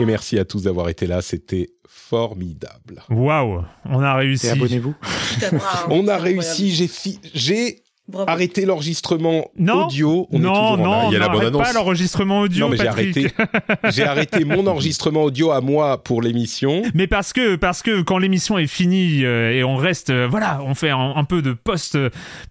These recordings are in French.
Et merci à tous d'avoir été là, c'était formidable. Waouh, on a réussi. Et abonnez-vous. On a réussi, j'ai fi- j'ai arrêté l'enregistrement Non, audio. On est non, en- non, il y a la pas l'enregistrement audio, Non, mais j'ai arrêté, j'ai arrêté mon enregistrement audio à moi pour l'émission. Mais parce que parce que quand l'émission est finie euh, et on reste euh, voilà, on fait un, un peu de post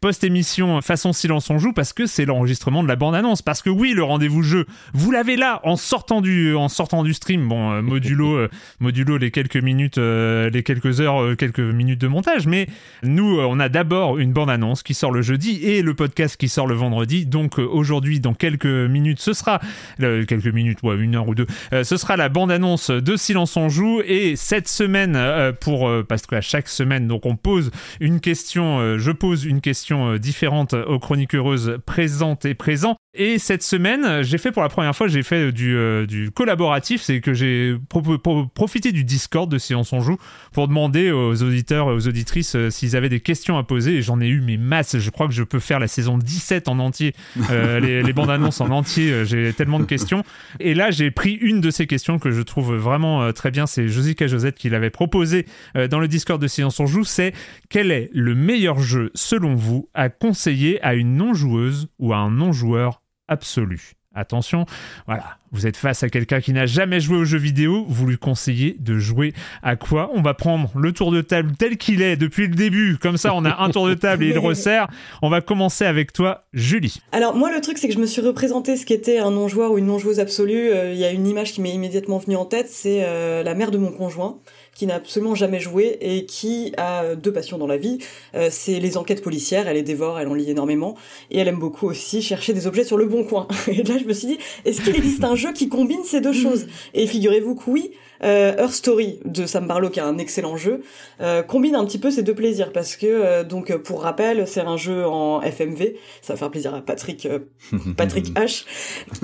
post émission façon silence on joue parce que c'est l'enregistrement de la bande annonce parce que oui, le rendez-vous jeu, vous l'avez là en sortant du en sortant du stream. Bon, euh, modulo euh, modulo les quelques minutes euh, les quelques heures euh, quelques minutes de montage, mais nous euh, on a d'abord une bande annonce qui sort le jeudi et le podcast qui sort le vendredi. Donc euh, aujourd'hui dans quelques minutes, ce sera quelques minutes, ouais, une heure ou deux. Euh, ce sera la bande-annonce de Silence on joue et cette semaine euh, pour parce qu'à chaque semaine donc on pose une question, je pose une question différente aux chroniqueuses présentes et présents. Et cette semaine, j'ai fait pour la première fois, j'ai fait du, collaboratif, c'est que j'ai pro- pro- profité du Discord de Silence on joue pour demander aux auditeurs aux auditrices s'ils avaient des questions à poser et j'en ai eu mes masses. Je crois que je peux faire la saison 17 en entier, euh, les, les bandes annonces en entier. euh, J'ai tellement de questions. Et là, j'ai pris une de ces questions que je trouve vraiment euh, très bien. C'est Josica Josette qui l'avait proposé dans le Discord de Silence on Joue. C'est quel est le meilleur jeu, selon vous, à conseiller à une non-joueuse ou à un non-joueur absolu? Attention, voilà, vous êtes face à quelqu'un qui n'a jamais joué aux jeux vidéo, vous lui conseillez de jouer à quoi? On va prendre le tour de table tel qu'il est depuis le début, comme ça on a un tour de table et il resserre. On va commencer avec toi, Julie. Alors moi le truc c'est que je me suis représenté ce qu'était un non-joueur ou une non-joueuse absolue. Euh, Il y a une image qui m'est immédiatement venue en tête, c'est euh, la mère de mon conjoint qui n'a absolument jamais joué et qui a deux passions dans la vie. Euh, c'est les enquêtes policières, elle les dévore, elle en lit énormément et elle aime beaucoup aussi chercher des objets sur le bon coin. Et là je me suis dit est-ce qu'il existe un jeu qui combine ces deux choses? Et figurez-vous que oui. Euh, Her Story de Sam Barlow, qui est un excellent jeu, euh, combine un petit peu ces deux plaisirs parce que euh, donc pour rappel, c'est un jeu en FMV, ça va faire plaisir à Patrick euh, Patrick H,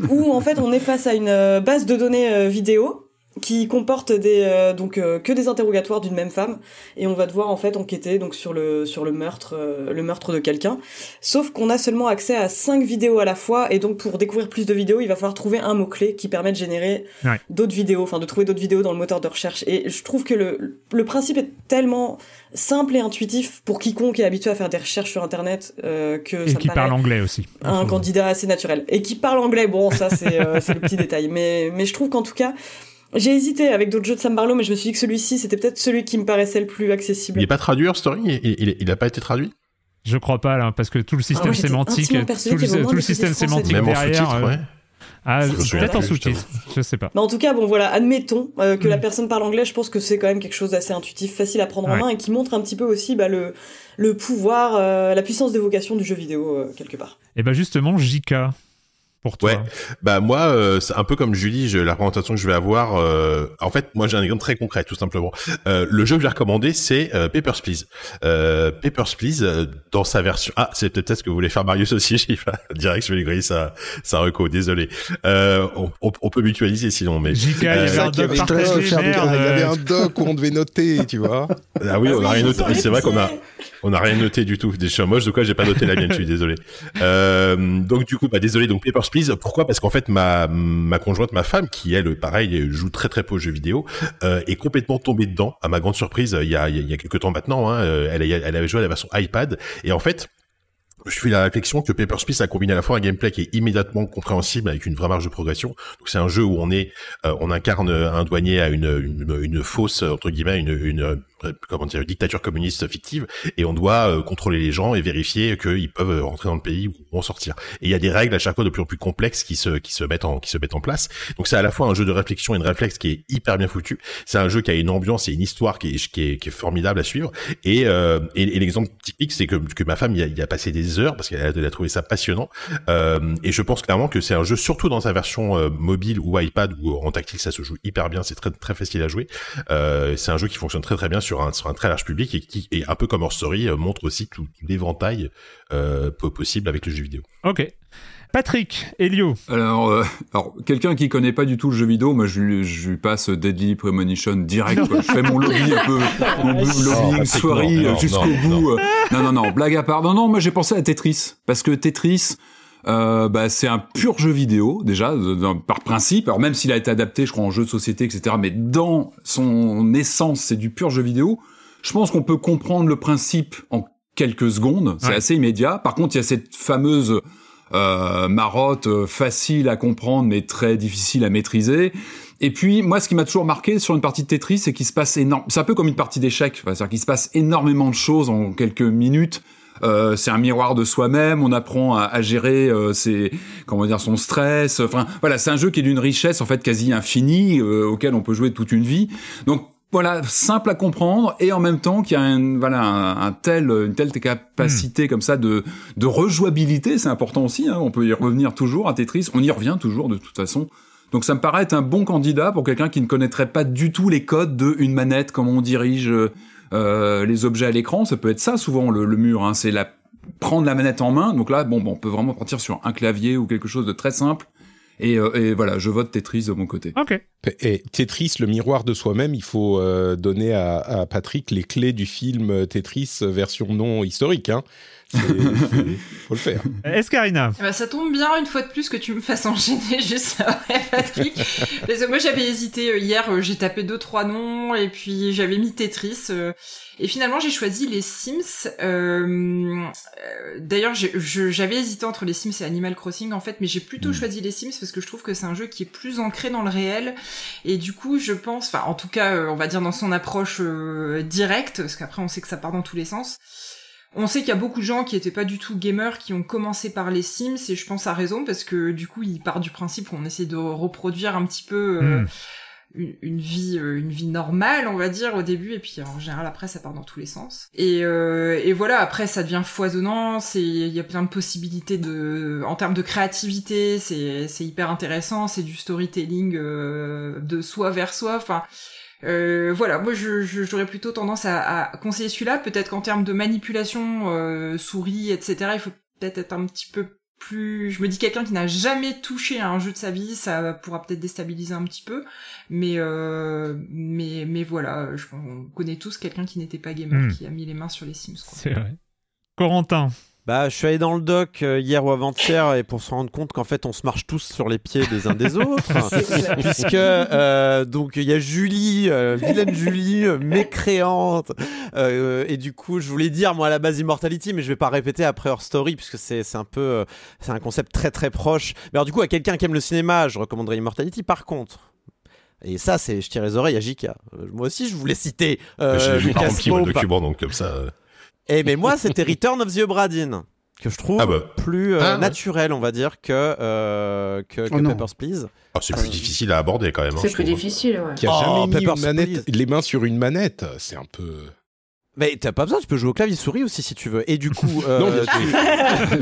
où en fait on est face à une euh, base de données euh, vidéo qui comporte des euh, donc euh, que des interrogatoires d'une même femme et on va devoir en fait enquêter donc sur le sur le meurtre euh, le meurtre de quelqu'un sauf qu'on a seulement accès à cinq vidéos à la fois et donc pour découvrir plus de vidéos il va falloir trouver un mot clé qui permet de générer Ouais. d'autres vidéos enfin de trouver d'autres vidéos dans le moteur de recherche et je trouve que le le principe est tellement simple et intuitif pour quiconque est habitué à faire des recherches sur internet que Et ça qui me parle anglais aussi. un candidat assez naturel et qui parle anglais. Bon, ça c'est c'est le petit détail, mais mais je trouve qu'en tout cas, j'ai hésité avec d'autres jeux de Sam Barlow, mais je me suis dit que celui-ci c'était peut-être celui qui me paraissait le plus accessible. Il est pas traduit, Her Story? Il, il, il a pas été traduit? Je crois pas là, parce que tout le système Ah, moi, j'étais sémantique, tout le, tout le système sémantique Même en derrière. euh, ouais. Ah, souviens peut-être en plus, je sous-titres, je sais pas. Mais en tout cas, bon voilà, admettons euh, que la Mm. personne parle anglais. Je pense que c'est quand même quelque chose d'assez intuitif, facile à prendre en main et qui montre un petit peu aussi bah, le le pouvoir, euh, la puissance d'évocation du jeu vidéo euh, quelque part. Et ben justement, JK, pour toi Ouais, bah moi, euh, c'est un peu comme Julie, je, la présentation que je vais avoir. euh, en fait, moi j'ai un exemple très concret, tout simplement. Euh, le jeu que j'ai recommandé, c'est euh, Papers Please. Euh, Papers Please, euh, dans sa version. Ah, c'est peut-être ce que vous voulez faire Marius aussi. Je direct, je vais lui griller sa sa reco. Désolé. Euh, on, on, on peut mutualiser sinon, mais. JK, il y avait un doc. Il y avait un doc où on devait noter, tu vois. Ah oui, on a oui, rien noté. C'est vrai qu'on a. on a rien noté du tout. Je suis moche de quoi j'ai pas noté la mienne. Je suis désolé. Euh, donc du coup, bah désolé. Donc Papers Please. Pourquoi? Parce qu'en fait, ma ma conjointe, ma femme, qui elle, pareil, joue très très peu aux jeux vidéo, euh, est complètement tombée dedans. À ma grande surprise, il y a il y a, il y a quelques temps maintenant. Hein, euh, elle elle avait joué à la version iPad et en fait. Je fais la réflexion que Papers, Please a combiné à la fois un gameplay qui est immédiatement compréhensible avec une vraie marge de progression. Donc c'est un jeu où on est, euh, on incarne un douanier à une, une, une fausse entre guillemets une, une euh, comment dire une dictature communiste fictive et on doit euh, contrôler les gens et vérifier qu'ils peuvent rentrer dans le pays ou en sortir. Et il y a des règles à chaque fois de plus en plus complexes qui se qui se mettent en qui se mettent en place. Donc c'est à la fois un jeu de réflexion et de réflexe qui est hyper bien foutu. C'est un jeu qui a une ambiance et une histoire qui est qui est, qui est formidable à suivre. Et euh, et, l'exemple typique c'est que que ma femme y a, y a passé des heures parce qu'elle a, trouvé ça passionnant. Euh, et je pense clairement que c'est un jeu surtout dans sa version euh, mobile ou iPad ou en tactile ça se joue hyper bien. C'est très très facile à jouer. Euh, c'est un jeu qui fonctionne très très bien sur un sur un très large public et qui est un peu comme Horror Story euh, montre aussi tout, tout l'éventail euh, po- possible avec le jeu vidéo. Ok. Patrick, Elio. Alors, euh, alors quelqu'un qui connaît pas du tout le jeu vidéo, moi je, lui- je lui passe Deadly Premonition direct. quoi. Je fais mon lobby un peu, mon Oh, lobbying Patrick, soirée jusqu'au bout. Non, non, non, blague à part. Non, non, moi j'ai pensé à Tetris parce que Tetris. Euh, bah, c'est un pur jeu vidéo déjà de- de- par principe. Alors même s'il a été adapté, je crois en jeu de société, etc. Mais dans son essence, c'est du pur jeu vidéo. Je pense qu'on peut comprendre le principe en quelques secondes. C'est Ouais. assez immédiat. Par contre, il y a cette fameuse euh, marotte euh, facile à comprendre mais très difficile à maîtriser. Et puis moi, ce qui m'a toujours marqué sur une partie de Tetris, c'est qu'il se passe énorme. C'est un peu comme une partie d'échecs, c'est-à-dire qu'il se passe énormément de choses en quelques minutes. Euh, c'est un miroir de soi-même. On apprend à, à gérer euh, ses, comment dire, son stress. Enfin, voilà, c'est un jeu qui est d'une richesse en fait quasi infinie euh, auquel on peut jouer toute une vie. Donc voilà, simple à comprendre et en même temps qu'il y a un, voilà, un, un tel, une telle capacité comme ça de, de rejouabilité, c'est important aussi. Hein, on peut y revenir toujours à Tetris. On y revient toujours de toute façon. Donc ça me paraît être un bon candidat pour quelqu'un qui ne connaîtrait pas du tout les codes de une manette, comment on dirige euh, les objets à l'écran. Ça peut être ça souvent le, le mur. Hein, c'est la prendre la manette en main. Donc là, bon, bon, on peut vraiment partir sur un clavier ou quelque chose de très simple. Et, euh, et voilà, je vote Tetris de mon côté. Ok. Et Tetris, le miroir de soi-même, il faut euh, donner à, à Patrick les clés du film Tetris version non historique. Hein. Faut le faire. Escarina. Eh ben, ça tombe bien une fois de plus que tu me fasses enchaîner juste après Patrick. Parce que moi j'avais hésité euh, hier, euh, j'ai tapé deux trois noms et puis j'avais mis Tetris. euh, et finalement j'ai choisi les Sims. Euh, euh, D'ailleurs j'avais hésité entre les Sims et Animal Crossing en fait, mais j'ai plutôt choisi les Sims parce que je trouve que c'est un jeu qui est plus ancré dans le réel. Et du coup je pense, enfin en tout cas euh, on va dire dans son approche euh, directe, parce qu'après on sait que ça part dans tous les sens. On sait qu'il y a beaucoup de gens qui étaient pas du tout gamers qui ont commencé par les Sims et je pense à raison parce que du coup ils partent du principe qu'on essaie de reproduire un petit peu euh, Mm. une, une vie euh, une vie normale on va dire au début et puis en général après ça part dans tous les sens et, euh, et voilà après ça devient foisonnant c'est il y a plein de possibilités de en termes de créativité c'est c'est hyper intéressant c'est du storytelling euh, de soi vers soi enfin euh, voilà, moi je je- j'aurais plutôt tendance à, à conseiller celui-là. Peut-être qu'en termes de manipulation, euh, souris, etc., il faut peut-être être un petit peu plus. Je me dis quelqu'un qui n'a jamais touché à un jeu de sa vie, ça pourra peut-être déstabiliser un petit peu. Mais euh, mais mais voilà, je, on connaît tous quelqu'un qui n'était pas gamer, Hmm. qui a mis les mains sur les Sims. quoi. C'est vrai. Corentin. Bah, je suis allé dans le doc euh, hier ou avant-hier et pour se rendre compte qu'en fait on se marche tous sur les pieds des uns des autres. Puisque euh, donc il y a Julie, euh, vilaine Julie, euh, mécréante. Euh, et du coup, je voulais dire moi à la base Immortality, mais je vais pas répéter après Her Story puisque c'est c'est un peu euh, c'est un concept très très proche. Mais alors du coup, à quelqu'un qui aime le cinéma, je recommanderais Immortality. Par contre. Et ça, c'est je tire les oreilles à J.K. Euh, Moi aussi, je voulais citer euh, J'ai j'ai pas Lucas rempli mon Pope. document donc comme ça. euh, Eh mais moi c'était Return of the Obra Dinn que je trouve Ah bah. plus euh, Ah naturel on va dire que euh, que, que Oh. Papers Please. oh, c'est plus difficile à aborder quand même. hein, C'est plus trouve. difficile, ouais. Qui a Oh, jamais mis manette, please. les mains sur une manette, c'est un peu. Mais t'as pas besoin, tu peux jouer au clavier souris aussi si tu veux. Et du coup, euh, Non,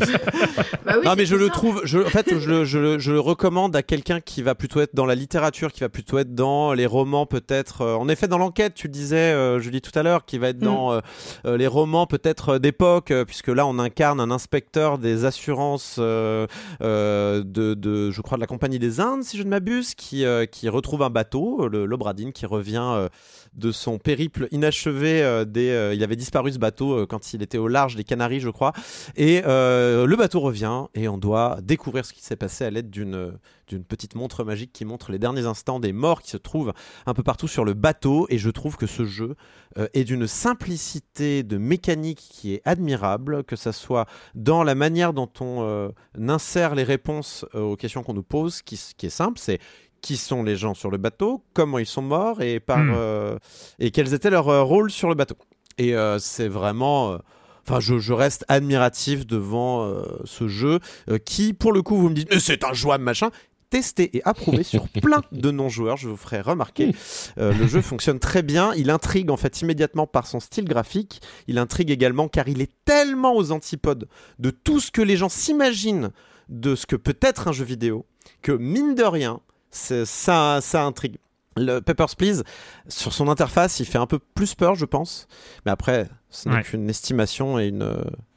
Bah oui, non, mais je le ça. trouve, je, en fait, je, le- je, je le recommande à quelqu'un qui va plutôt être dans la littérature, qui va plutôt être dans les romans, peut-être. euh, en effet, dans l'enquête, tu le disais, euh, Julie, tout à l'heure, qui va être Mm. dans euh, euh, les romans, peut-être d'époque, puisque là, on incarne un inspecteur des assurances euh, euh, de, de, je crois, de la Compagnie des Indes, si je ne m'abuse, qui, euh, qui retrouve un bateau, le l'Obradine, qui revient. euh, de son périple inachevé euh, des, euh, il avait disparu ce bateau euh, quand il était au large des Canaries je crois et euh, le bateau revient et on doit découvrir ce qui s'est passé à l'aide d'une d'une petite montre magique qui montre les derniers instants des morts qui se trouvent un peu partout sur le bateau et je trouve que ce jeu euh, est d'une simplicité de mécanique qui est admirable que ça soit dans la manière dont on euh, insère les réponses euh, aux questions qu'on nous pose qui, est simple c'est qui sont les gens sur le bateau, comment ils sont morts et, par, Hmm. et quels étaient leurs rôles sur le bateau. Et euh, c'est vraiment... euh, Enfin, je, je reste admiratif devant euh, ce jeu qui, pour le coup, vous me dites, mais c'est un jouable machin. Testé et approuvé sur plein de non-joueurs, je vous ferai remarquer. Euh, le jeu fonctionne très bien. Il intrigue en fait immédiatement par son style graphique. Il intrigue également car il est tellement aux antipodes de tout ce que les gens s'imaginent de ce que peut être un jeu vidéo que mine de rien, ça intrigue. Le Papers, Please, sur son interface, il fait un peu plus peur, je pense. Mais après, ce n'est Ouais. qu'une estimation et une.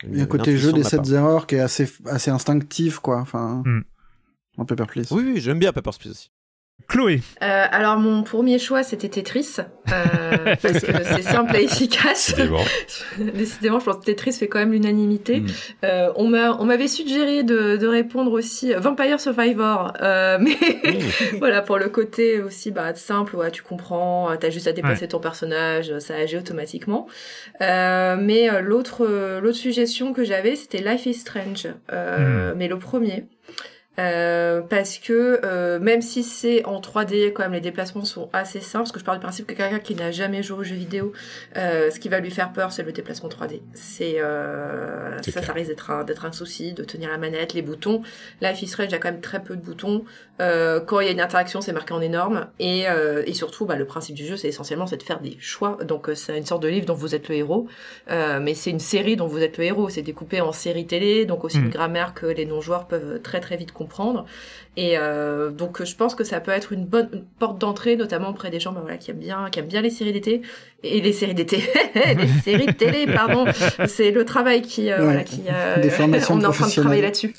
une- Il y a côté jeu de des ma sept part. erreurs qui est assez, assez instinctif, quoi. Enfin, Hmm. en Paper Please. Oui, oui, j'aime bien Papers, Please aussi. Chloé. Euh, alors mon premier choix c'était Tetris euh, parce que c'est simple et efficace. Décidément. Décidément, je pense que Tetris fait quand même l'unanimité. Mm. Euh, on m'a on m'avait suggéré de, de répondre aussi euh, Vampire Survivor, euh, mais voilà pour le côté aussi bah simple, ouais, tu comprends, euh, t'as juste à déplacer ton personnage, ça agit automatiquement. Euh, mais l'autre l'autre suggestion que j'avais c'était Life is Strange, euh, mais le premier. Euh, parce que euh, même si c'est en 3D, quand même les déplacements sont assez simples. Parce que je parle du principe que quelqu'un qui n'a jamais joué aux jeux vidéo, euh, ce qui va lui faire peur, c'est le déplacement 3D. C'est euh, C'est ça, clair. ça risque d'être un, d'être un souci de tenir la manette, les boutons. Life is Strange a quand même très peu de boutons. Euh, quand il y a une interaction, c'est marqué en énorme. Et, euh, et surtout, bah, le principe du jeu, c'est essentiellement c'est de faire des choix. Donc c'est une sorte de livre dont vous êtes le héros, Euh, mais c'est une série dont vous êtes le héros. C'est découpé en série télé, donc aussi une grammaire que les non-joueurs peuvent très très vite comprendre. Et euh, donc je pense que ça peut être une bonne une porte d'entrée, notamment auprès des gens bah, voilà, qui aiment bien qui aiment bien les séries d'été et les séries d'été, les séries de télé, pardon. C'est le travail qui euh, Ouais. voilà qui euh, Des formations on est en train de travailler là-dessus.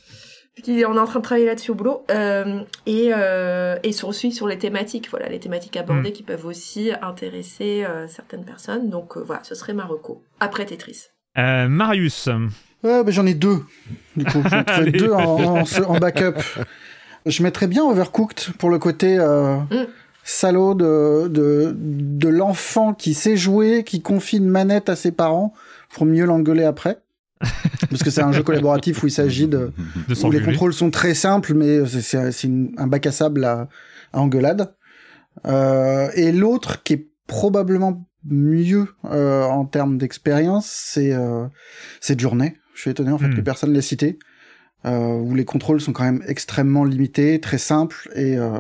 On est en train de travailler là-dessus au boulot euh, et euh, et sur aussi sur les thématiques, voilà les thématiques abordées qui peuvent aussi intéresser euh, certaines personnes. Donc euh, voilà, ce serait Marocco après Tetris. Euh, Marius. Ouais, bah, j'en ai deux. Du coup, trouvé Allez. deux en, en, en backup. Je mettrais bien Overcooked pour le côté euh, Mm. salaud de, de, de l'enfant qui sait jouer, qui confie une manette à ses parents pour mieux l'engueuler après. Parce que c'est un jeu collaboratif où il s'agit de, De où les contrôles sont très simples, mais c'est- c'est c'est une- un bac à sable à, à engueulade. Euh, et l'autre qui est probablement mieux euh, en termes d'expérience, c'est euh, c'est Journée. Je suis étonné en fait Hmm. que personne l'ait cité. Euh, où les contrôles sont quand même extrêmement limités, très simples, et, euh,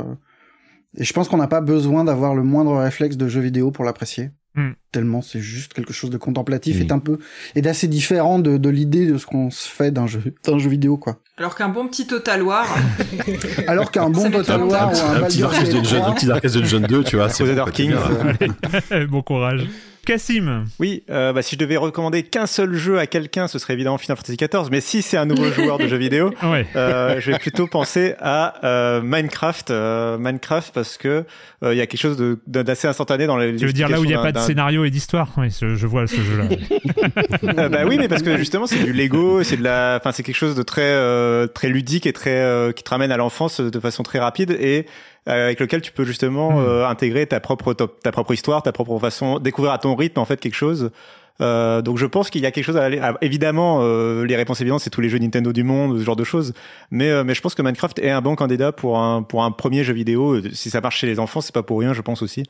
et je pense qu'on n'a pas besoin d'avoir le moindre réflexe de jeu vidéo pour l'apprécier. Hmm. Tellement c'est juste quelque chose de contemplatif Hmm. et un peu et d'assez différent de, de l'idée de ce qu'on se fait d'un jeu d'un jeu vidéo quoi. Alors qu'un bon petit Total War, Alors qu'un bon Total. War ou un un petit Darkest Gate Dungeon, 3, un petit Darkest Dungeon 2, tu vois. c'est bien. bon courage. Cassim. Oui, euh, bah, si je devais recommander qu'un seul jeu à quelqu'un, ce serait évidemment Final Fantasy XIV. Mais si c'est un nouveau joueur de jeux vidéo, Ouais. euh, je vais plutôt penser à euh, Minecraft. euh, Minecraft parce que euh, il y a quelque chose de- de- d'assez instantané dans les. Tu veux dire là où il n'y a pas de scénario et d'histoire? Oui, je, je vois ce jeu-là. Euh, bah oui, mais parce que justement c'est du Lego, c'est de la, enfin c'est quelque chose de très euh, très ludique et très euh, qui te ramène à l'enfance de façon très rapide et avec lequel tu peux justement Mm. euh, intégrer ta propre ta propre histoire, ta propre façon, découvrir à ton rythme en fait quelque chose. Euh, donc je pense qu'il y a quelque chose à aller. à- évidemment, euh, les réponses évidentes, c'est tous les jeux Nintendo du monde, ce genre de choses. Mais euh, mais je pense que Minecraft est un bon candidat pour un pour un premier jeu vidéo. Si ça marche chez les enfants, c'est pas pour rien, je pense aussi.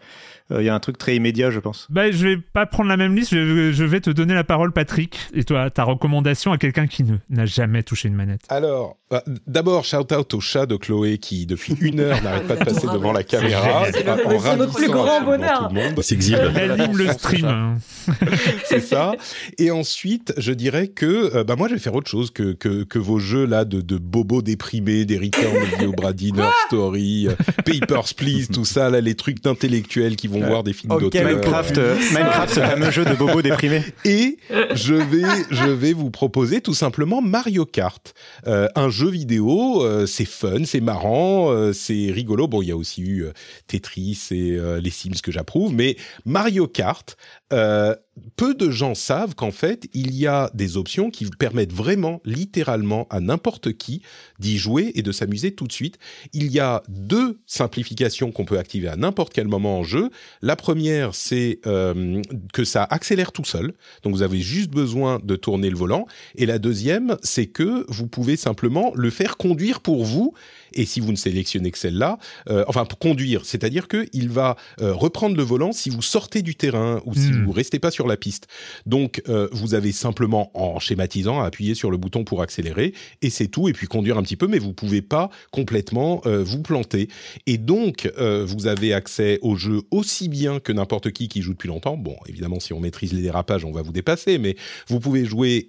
Euh, Il y a un truc très immédiat, je pense. Bah, je vais pas prendre la même liste, je, je vais te donner la parole, Patrick. Et toi, ta recommandation à quelqu'un qui ne n'a jamais touché une manette. Alors, bah, d'abord, shout out au chat de Chloé qui, depuis une heure, n'arrête pas de passer devant la caméra. C'est notre plus grand bonheur. tout le monde. C'est exhibe. Elle anime le stream. C'est ça. Et ensuite, je dirais que euh, bah moi, je vais faire autre chose que que, que vos jeux là de, de bobos déprimés, des Return of the Dinner Story, euh, Papers Please, tout ça là, les trucs d'intellectuels qui vont voir des films Ok, d'auteur. Minecraft, euh, Minecraft, ce fameux jeu de bobos déprimés. Et je vais, je vais vous proposer tout simplement Mario Kart, Euh, un jeu vidéo. euh, c'est fun, c'est marrant, euh, c'est rigolo. Bon, il y a aussi eu euh, Tetris et euh, les Sims que j'approuve, mais Mario Kart. Euh, peu de gens savent qu'en fait, il y a des options qui permettent vraiment, littéralement, à n'importe qui d'y jouer et de s'amuser tout de suite. Il y a deux simplifications qu'on peut activer à n'importe quel moment en jeu. La première, c'est euh, que ça accélère tout seul. Donc vous avez juste besoin de tourner le volant. Et la deuxième, c'est que vous pouvez simplement le faire conduire pour vous. Et si vous ne sélectionnez que celle-là, euh, enfin pour conduire, c'est-à-dire que il va euh, reprendre le volant si vous sortez du terrain ou si Hmm. vous restez pas sur la piste. Donc euh, vous avez simplement en schématisant à appuyer sur le bouton pour accélérer et c'est tout. Et puis conduire un petit peu, mais vous pouvez pas complètement vous planter. Et donc vous avez accès au jeu aussi bien que n'importe qui qui joue depuis longtemps. Bon, évidemment, si on maîtrise les dérapages, on va vous dépasser, mais vous pouvez jouer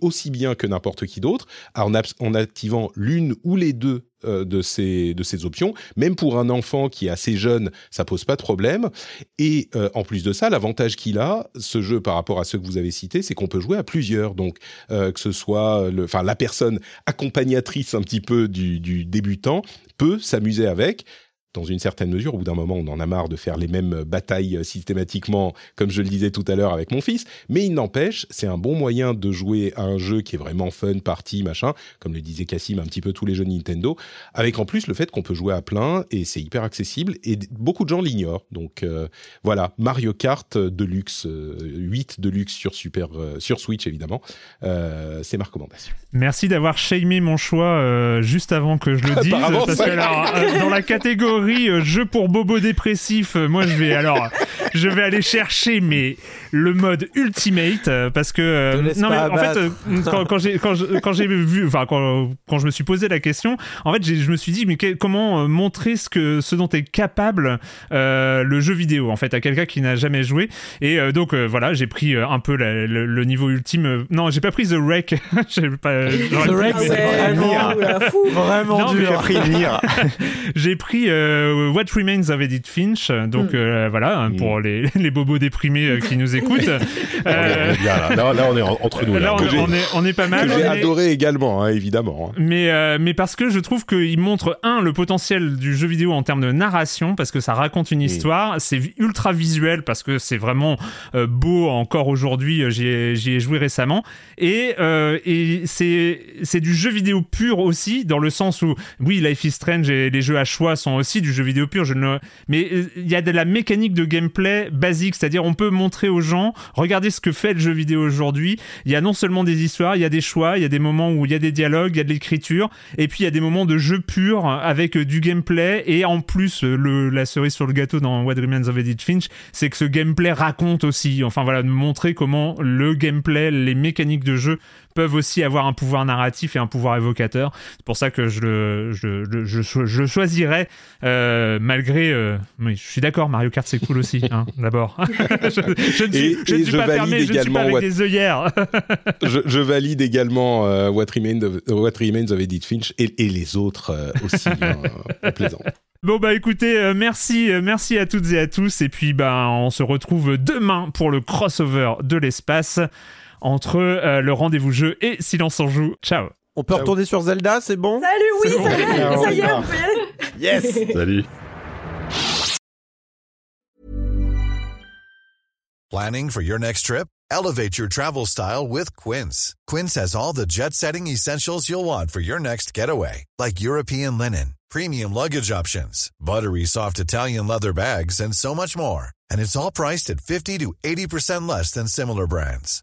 aussi bien que n'importe qui d'autre en, en activant l'une ou les deux euh, de ces de ces options. Même pour un enfant qui est assez jeune, ça pose pas de problème. Et euh, en plus de ça, l'avantage qu'il a, ce jeu par rapport à ceux que vous avez cités, c'est qu'on peut jouer à plusieurs. Donc euh, que ce soit le, la personne accompagnatrice un petit peu du débutant peut s'amuser avec dans une certaine mesure, au bout d'un moment, on en a marre de faire les mêmes batailles euh, systématiquement, comme je le disais tout à l'heure avec mon fils. Mais il n'empêche, c'est un bon moyen de jouer à un jeu qui est vraiment fun, party, machin, comme le disait Cassim, un petit peu tous les jeux Nintendo, avec en plus le fait qu'on peut jouer à plein et c'est hyper accessible et beaucoup de gens l'ignorent. Donc euh, voilà, Mario Kart Deluxe, euh, 8 Deluxe sur Super, euh, sur Switch évidemment, c'est ma recommandation. Merci d'avoir shamé mon choix juste avant que je le dise. Parce que alors, dans la catégorie euh, jeu pour bobo dépressif, euh, moi je vais alors je vais aller chercher mais le mode ultimate euh, parce que euh, non mais en fait euh, quand, quand j'ai quand j'ai vu enfin quand, quand je me suis posé la question, en fait je me suis dit mais que- comment euh, montrer ce que ce dont est capable euh, le jeu vidéo en fait à quelqu'un qui n'a jamais joué et euh, donc euh, voilà j'ai pris euh, un peu la- le, le niveau ultime. euh, non j'ai pas pris The Wreck. J'ai pas- The Wreck, c'est vraiment, vraiment Non, mais dur. J'ai pris euh, What Remains of Edith Finch, donc euh, voilà, hein, pour les, les bobos déprimés euh, qui nous écoutent. On est- on est bien là. Là, là, on est en- entre nous. là, Là, on, est, on est pas mal. que j'ai mais- adoré également, hein, évidemment. hein. mais, euh, mais parce que je trouve qu'il montre, un, le potentiel du jeu vidéo en termes de narration, parce que ça raconte une histoire, c'est ultra visuel, parce que c'est vraiment euh, beau encore aujourd'hui, j'y ai, j'y ai joué récemment, et, euh, et c'est c'est du jeu vidéo pur aussi, dans le sens où, oui, Life is Strange et les jeux à choix sont aussi du jeu vidéo pur, je ne... mais euh, il y a de la mécanique de gameplay basique, c'est-à-dire on peut montrer aux gens, regardez ce que fait le jeu vidéo aujourd'hui, il y a non seulement des histoires, il y a des choix, il y a des moments où il y a des dialogues, il y a de l'écriture, et puis il y a des moments de jeu pur avec euh, du gameplay, et en plus, euh, la cerise sur le gâteau dans What Remains of Edith Finch, c'est que ce gameplay raconte aussi, enfin voilà, de montrer comment le gameplay, les mécaniques de jeu peuvent aussi avoir un pouvoir narratif et un pouvoir évocateur. C'est pour ça que je je choisirais, euh, malgré... euh, je suis d'accord, Mario Kart c'est cool aussi, hein, d'abord. je, je ne suis, Et- je ne et suis je pas fermé, je ne suis pas avec what- des œillères. je, je valide également euh, What, Remains of, What Remains of Edith Finch et, et les autres euh, aussi, hein. Bon bah écoutez, euh, merci, euh, merci à toutes et à tous, et puis bah on se retrouve demain pour le crossover de l'espace entre euh, le rendez-vous jeu et Silence en joue. Ciao. On peut retourner sur Zelda, c'est bon Salut, oui, bon. ça y est, ça y est, on peut y aller. Yes Salut. Planning for your next trip? Elevate your travel style with Quince. Quince has all the jet setting essentials you'll want for your next getaway, like European linen, premium luggage options, buttery soft Italian leather bags, and so much more. And it's all priced at 50 to 80% less than similar brands.